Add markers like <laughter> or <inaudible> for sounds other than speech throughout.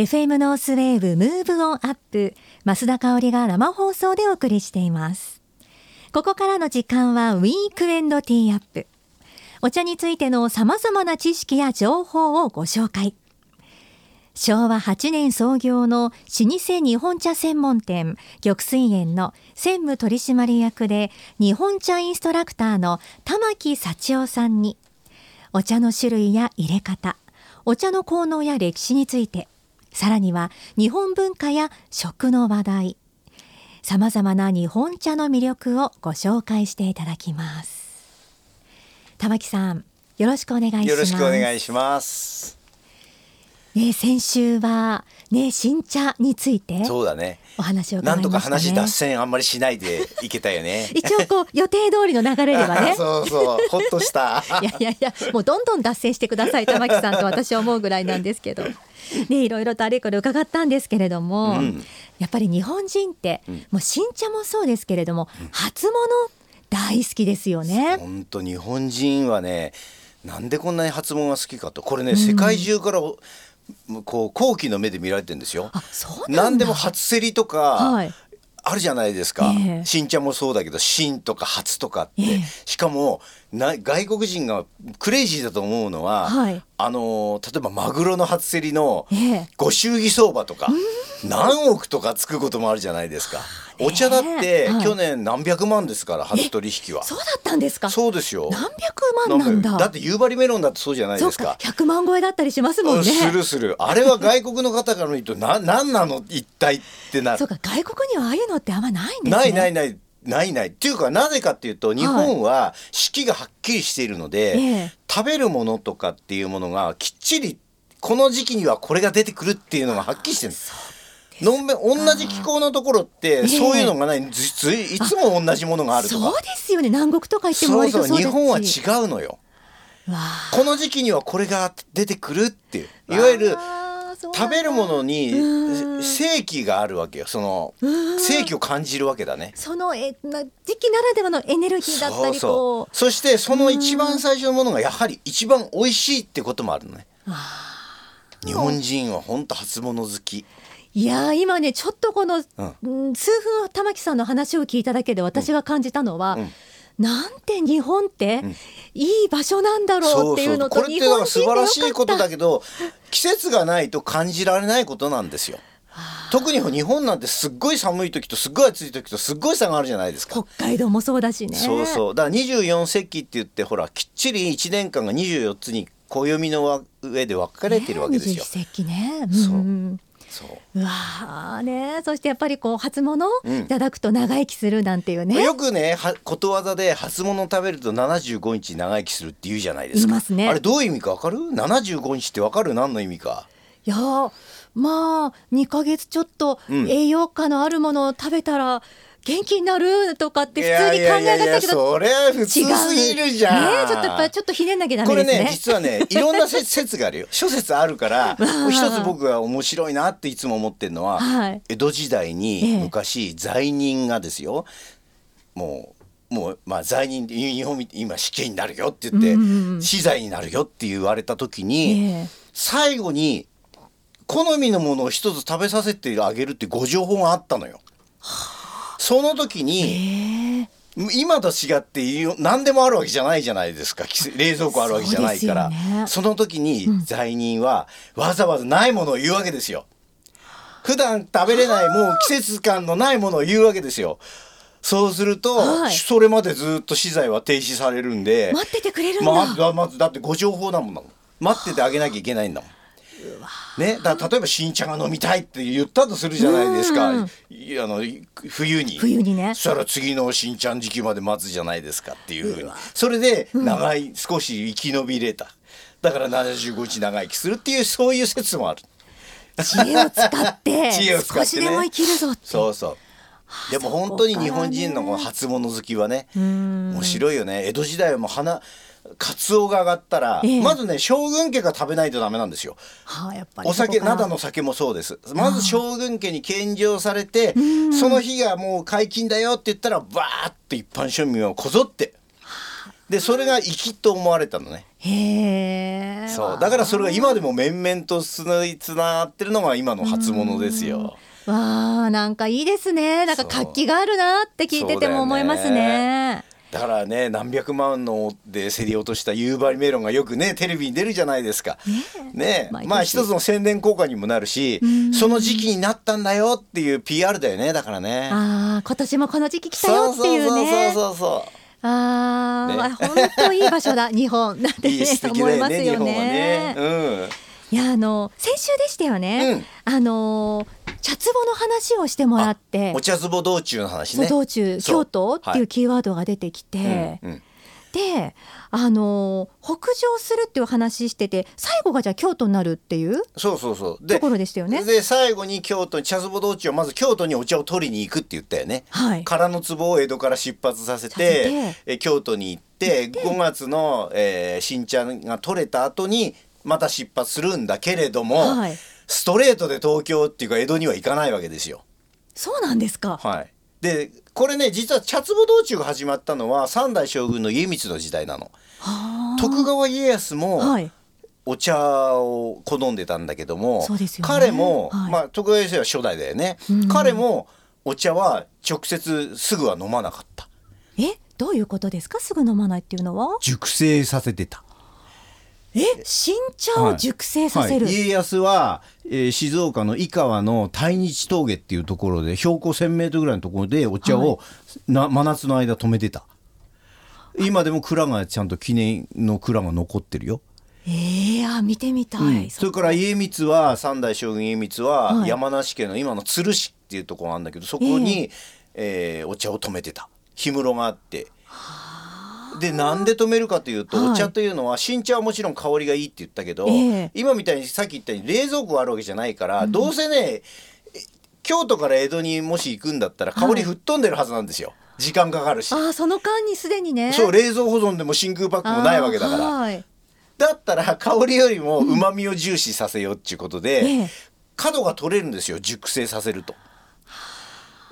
FM NORTH WAVE MOVE ON UP 増田香織が生放送でお送りしています。ここからの時間は WEEKEND TEAUP お茶についての様々な知識や情報をご紹介。昭和8年創業の老舗日本茶専門店玉翠園の専務取締役で日本茶インストラクターの玉木康雄さんにお茶の種類や入れ方お茶の効能や歴史についてさらには日本文化や食の話題さまざまな日本茶の魅力をご紹介していただきます。玉木さんよろしくお願いします。よろしくお願いします。ね、先週は、ね、新茶についてそうだね。お話を、ね、なんとか話脱線あんまりしないでいけたよね。一応こう予定通りの流れではね。<laughs> そうそうほっとした。<laughs> いやいやいやもうどんどん脱線してください玉木さんと私は思うぐらいなんですけど。ね、いろいろとあれこれ伺ったんですけれども、うん、やっぱり日本人って、うん、もう新茶もそうですけれども、うん、初物大好きですよね。本当日本人はねなんでこんなに初物が好きかと。これね、世界中からこう好奇の目で見られてるんですよ。何でも初競りとか、はい、あるじゃないですか、えー、新茶もそうだけど新とか初とかって、えー、しかもな外国人がクレイジーだと思うのは、はい、あの例えばマグロの初競りのご祝儀相場とか、えー、何億とかつくこともあるじゃないですか。お茶だって去年何百万ですから初取引は。そうだったんですか？そうですよ。何百万なんだ。だって夕張メロンだってそうじゃないですか。百万超えだったりしますもんね。するする。あれは外国の方から見るとな何なの一体ってなる。そうか外国にはああいうのってあんまないんですね。ないないないないない。っていうかなぜかっていうと日本は四季がはっきりしているので、はい、食べるものとかっていうものがきっちりこの時期にはこれが出てくるっていうのがはっきりしてるのんべ同じ気候のところってそういうのがない、実いつも同じものがあるとか。そうですよね。南国とか行ってもそうそう。日本は違うのよ。この時期にはこれが出てくるっていう。いわゆる食べるものに正気があるわけよ。その正気を感じるわけだね。そのえな時期ならではのエネルギーだったりそうそしてその一番最初のものがやはり一番美味しいってこともあるのね。日本人は本当初物好きいや今ねちょっとこの、うん、数分玉木さんの話を聞いただけで私が感じたのは、うん。うんなんて日本っていい場所なんだろうっていうのと、これって素晴らしいことだけど季節がないと感じられないことなんですよ。特に日本なんてすっごい寒い時とすっごい暑い時とすっごい差があるじゃないですか。北海道もそうだしね。そうそう。だから24節気って言ってほらきっちり1年間が24つに暦の上で分かれてるわけですよ、ね、ね、うん、そうそう。うわね。そしてやっぱりこう初物？いただくと長生きするなんていうね、うん、よくねはことわざで初物食べると75日長生きするって言うじゃないですか。ね、あれどういう意味かわかる？75日ってわかる？何の意味か。いやまあ2か月ちょっと栄養価のあるものを食べたら、うん元気になるとかって普通に考え方けどそれは普通すぎるじゃん、ね、ちょっとやっぱちょっとひねんなきゃダメですね。これね実はね <laughs> いろんな説があるよ。諸説あるから <laughs> 一つ僕が面白いなっていつも思ってるのは、はい、江戸時代に昔、罪人がですよもうもうまあ罪人日本今死刑になるよって言って、うんうん、死罪になるよって言われた時に、最後に好みのものを一つ食べさせてあげるってご情報があったのよ。はあその時に、今と違って何でもあるわけじゃないじゃないですか。冷蔵庫あるわけじゃないから。そ、ね,、の時に罪人はわざわざないものを言うわけですよ。普段食べれないもう季節感のないものを言うわけですよ。そうすると、はい、それまでずっと資材は停止されるんで待っててくれるんだ、ままずだってご情報だもん。待っててあげなきゃいけないんだもん。ね、だ例えば新茶が飲みたいって言ったとするじゃないですか、あの冬に。冬にね。そしたら次の新茶時期まで待つじゃないですかっていうふうに。それで長い、うん、少し生き延びれた。だから75日長生きするっていうそういう説もある。知恵を使って <laughs> 知恵を使って、ね、少しでも生きるぞそうそう。でも本当に日本人のこの初物好きはね面白いよね。江戸時代はもう花カツオが上がったら、ええ、まずね将軍家が食べないとダメなんですよ。はあ、やっぱり。お酒灘の酒もそうです。まず将軍家に献上されてその日がもう解禁だよって言ったらバーッと一般庶民はこぞって。でそれが粋と思われたのね。へえ。そう。だからそれが今でも面々とつながってるのが今の初物ですよ。わあなんかいいですね。なんか活気があるなって聞いてても思いますねだからね何百万ので競り落とした夕張メロンがよくねテレビに出るじゃないですか。ねまあ一つの宣伝効果にもなるしその時期になったんだよっていう PR だよねだからね。ああ今年もこの時期来たよっていうね。そうそうそうそうああ、ね、本当いい場所だ <laughs> 日本なんて、ね、いい思いますよね。ねうん、いやあの先週でしたよね。うん、あの茶壺の話をしてもらって。お茶壺道中の話ね。道中京都っていうキーワードが出てきて、はいであの北上するっていう話してて最後がじゃあ京都になるっていうそうそうそう。ところでしたよね。で最後に京都に茶壺道中はまず京都にお茶を取りに行くって言ったよね、はい、空の壺を江戸から出発させてえ京都に行って5月の、えー、新茶が取れた後にまた出発するんだけれども、はいストレートで東京っていうか江戸には行かないわけですよ。そうなんですか。はい。でこれね実は茶壺道中が始まったのは三代将軍の家光の時代なの。徳川家康も、はい、お茶を好んでたんだけども、ね、彼も、はい、まあ徳川家康は初代だよね、彼もお茶は直接すぐは飲まなかった。え？どういうことですか？すぐ飲まないっていうのは？熟成させてた。え新茶を熟成させる、はい。はい、家康は、えー、静岡の井川の大日峠っていうところで標高1,000メートルぐらいのところでお茶を、な真夏の間止めてた。今でも蔵がちゃんと記念の蔵が残ってるよ。えー、あ見てみたい、うん、それから家光は三代将軍家光は山梨県の今の鶴市っていうところがあるんだけどそこに、えー、えー、お茶を止めてた。氷室があって。でなんで止めるかというと、お茶というのは新茶はもちろん香りがいいって言ったけど、えー、今みたいにさっき言ったように冷蔵庫があるわけじゃないから、うん、どうせね京都から江戸にもし行くんだったら香り吹っ飛んでるはずなんですよ。はい時間かかるし。あその間にすでにね。そう冷蔵保存でも真空パックもないわけだから、はい、だったら香りよりもうまみを重視させようっていうことで、うん角が取れるんですよ熟成させると。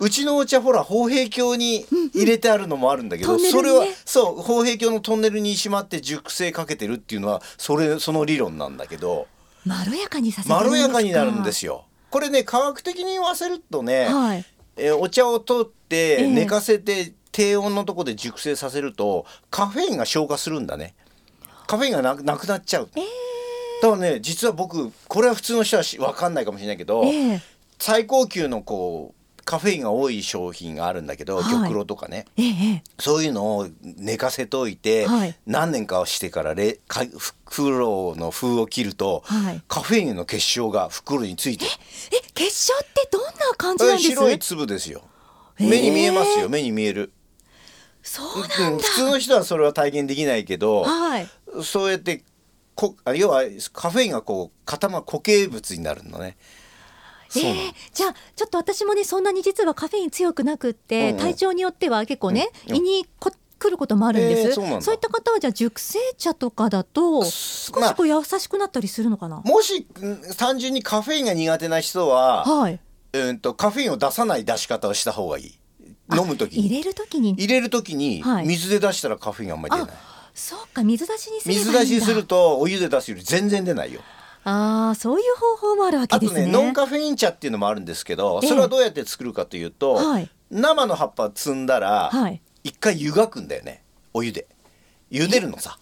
うちのお茶ほら宝平峡に入れてあるのもあるんだけど、うんうん。ね、それはそう宝平峡のトンネルにしまって熟成かけてるっていうのはそれその理論なんだけどまろやかにさせまろやかになるんですよ。これね科学的に言わせるとね、はい、えお茶を取って寝かせて、低温のとこで熟成させるとカフェインが消化するんだね。カフェインがなくなっちゃう。えー、だからね実は僕これは普通の人は分かんないかもしれないけど、えー、最高級のこうカフェインが多い商品があるんだけど、はい、玉露とかね、ええ、そういうのを寝かせといて、はい、何年かしてからレか袋の封を切ると、はい、カフェインの結晶が袋についてえ結晶ってどんな感じなんです？か白い粒ですよ。目に見えますよ。目に見える。そうなん、うん、普通の人はそれは体験できないけど、はい、そうやってこ要はカフェインがこう固ま固形物になるのね。えー、じゃあちょっと私もねそんなに実はカフェイン強くなくって、うんうん、体調によっては結構ね、うん、胃にこ来ることもあるんです、えー、そうそういった方はじゃあ熟成茶とかだと少しこう優しくなったりするのかな、まあ、もし単純にカフェインが苦手な人は、はい。うんとカフェインを出さない出し方をした方がいい。飲む時に。入れる時に？入れる時に水で出したらカフェインあんまり出ない、そうか水出しにす水出しするとお湯で出すより全然出ないよああそういう方法もあるわけですね。あとねノンカフェイン茶っていうのもあるんですけど、それはどうやって作るかというと、はい、生の葉っぱ摘んだら、はい、一回湯がくんだよねお湯で。茹でるのさ。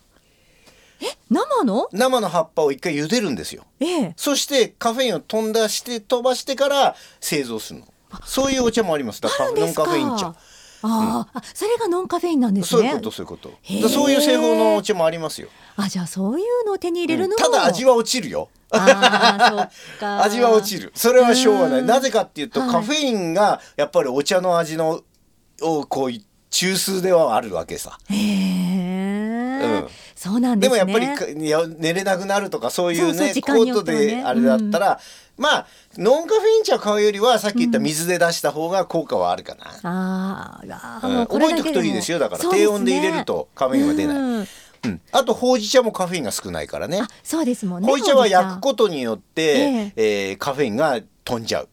え生の？生の葉っぱを一回茹でるんですよ、ええ、そしてカフェインを飛んだして飛ばしてから製造するの。そういうお茶もあります。だからノンカフェイン茶。あ、うん、あそれがノンカフェインなんですね。そういうことそういうこと。そういう製法のお茶もありますよあじゃあそういうのを手に入れるの、うん、ただ味は落ちるよ。<laughs> 味は落ちる。それはしょうがない。なぜかっていうと、はい、カフェインがやっぱりお茶の味のをこう中枢ではあるわけさ。へえ、うん、そうなんです、ね、でもやっぱり寝れなくなるとかそういうねコートであれだったら、うん、まあノンカフェイン茶買うよりはさっき言った水で出した方が効果はあるかな、うん、ああ、うん、覚えておくといいですよ。だから、ね、低温で入れるとカフェインは出ない、あとほうじ茶もカフェインが少ないからね。そうですもんねほうじ茶は焼くことによって、えー、えー、カフェインが飛んじゃう。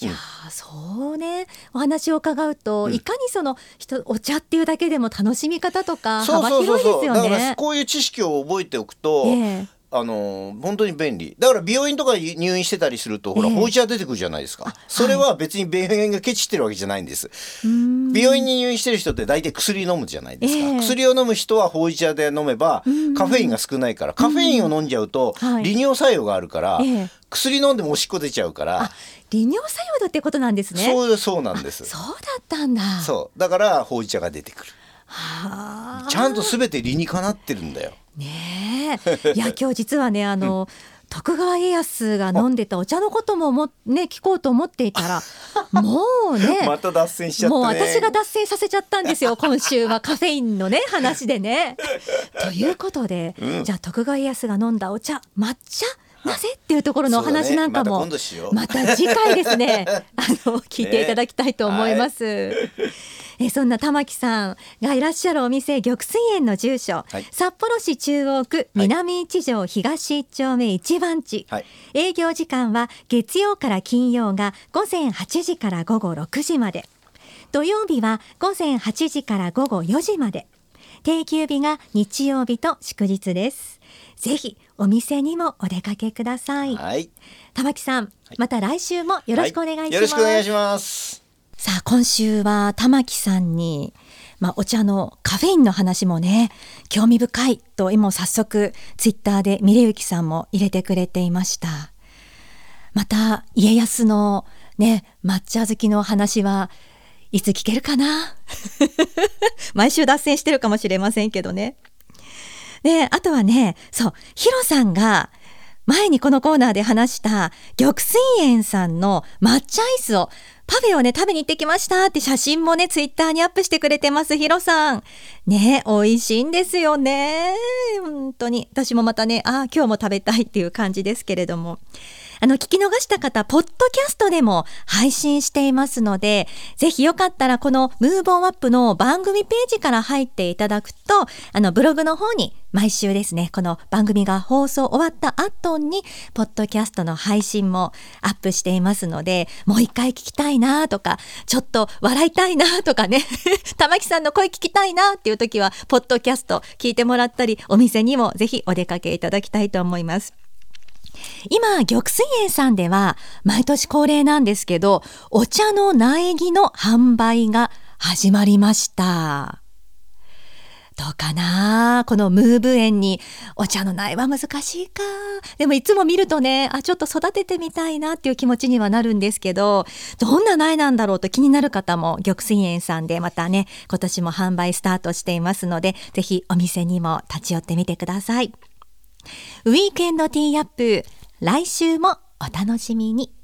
いやそうね。お話を伺うと、うん、いかにその人お茶っていうだけでも楽しみ方とか幅広いですよね。こういう知識を覚えておくと、えーあの本当に便利。だから病院とか入院してたりするとほら、えー、ほい茶出てくるじゃないですか。それは別に病院がケチってるわけじゃないんです。病院に入院してる人って大体薬飲むじゃないですか、えー、薬を飲む人はほい茶で飲めばカフェインが少ないからカフェインを飲んじゃうと利尿作用があるから、薬飲んでもおしっこ出ちゃうから。利尿作用だってことなんですね。そうそうなんです。そうだったんだ。そう。だからほうじ茶が出てくるちゃんとすべて理にかなってるんだよ。ねえ。いや今日実はねあの、うん。徳川家康が飲んでたお茶のことももね聞こうと思っていたら <laughs> もうねまた脱線しちゃった、ね、もう私が脱線させちゃったんですよ <laughs> 今週はカフェインのね話でね。ということで、うん、じゃあ徳川家康が飲んだお茶抹茶なぜ？っていうところのお話なんかも、ね、また次回ですね。<laughs> あの聞いていただきたいと思います。ね。はいえそんな玉木さんがいらっしゃるお店玉水園の住所、はい、札幌市中央区南一条東一丁目一番地、はい、営業時間は月曜から金曜が午前8時から午後6時まで。土曜日は午前8時から午後4時まで。定休日が日曜日と祝日です。ぜひお店にもお出かけください、はい、玉木さん、また来週もよろしくお願いします、よろしくお願いしますさあ今週は玉木さんに、まあ、お茶のカフェインの話もね興味深いと今早速ツイッターでミレユキさんも入れてくれていました。また家康のね抹茶好きの話はいつ聞けるかな？<laughs> 毎週脱線してるかもしれませんけどね。であとはねそうヒロさんが前にこのコーナーで話した玉水園さんの抹茶アイスをパフェをね、食べに行ってきましたって写真もね、ツイッターにアップしてくれてます、ヒロさん。ね、美味しいんですよね。本当に。私もまたね、ああ、今日も食べたいっていう感じですけれども。あの、聞き逃した方、ポッドキャストでも配信していますので、ぜひよかったらこのムーブオンアップの番組ページから入っていただくと、あの、ブログの方に毎週ですね、この番組が放送終わった後に、ポッドキャストの配信もアップしていますので、もう一回聞きたいなとか、ちょっと笑いたいなとかね、<laughs> 玉木さんの声聞きたいなっていう時は、ポッドキャスト聞いてもらったり、お店にもぜひお出かけいただきたいと思います。今、玉水園さんでは毎年恒例なんですけど、お茶の苗木の販売が始まりました。どうかな？このムーブ園にお茶の苗は難しいか？でもいつも見るとね、あ、ちょっと育ててみたいなっていう気持ちにはなるんですけど、どんな苗なんだろうと気になる方も玉水園さんでまたね、今年も販売スタートしていますので、ぜひお店にも立ち寄ってみてください。ウィークエンドティーアップ来週もお楽しみに。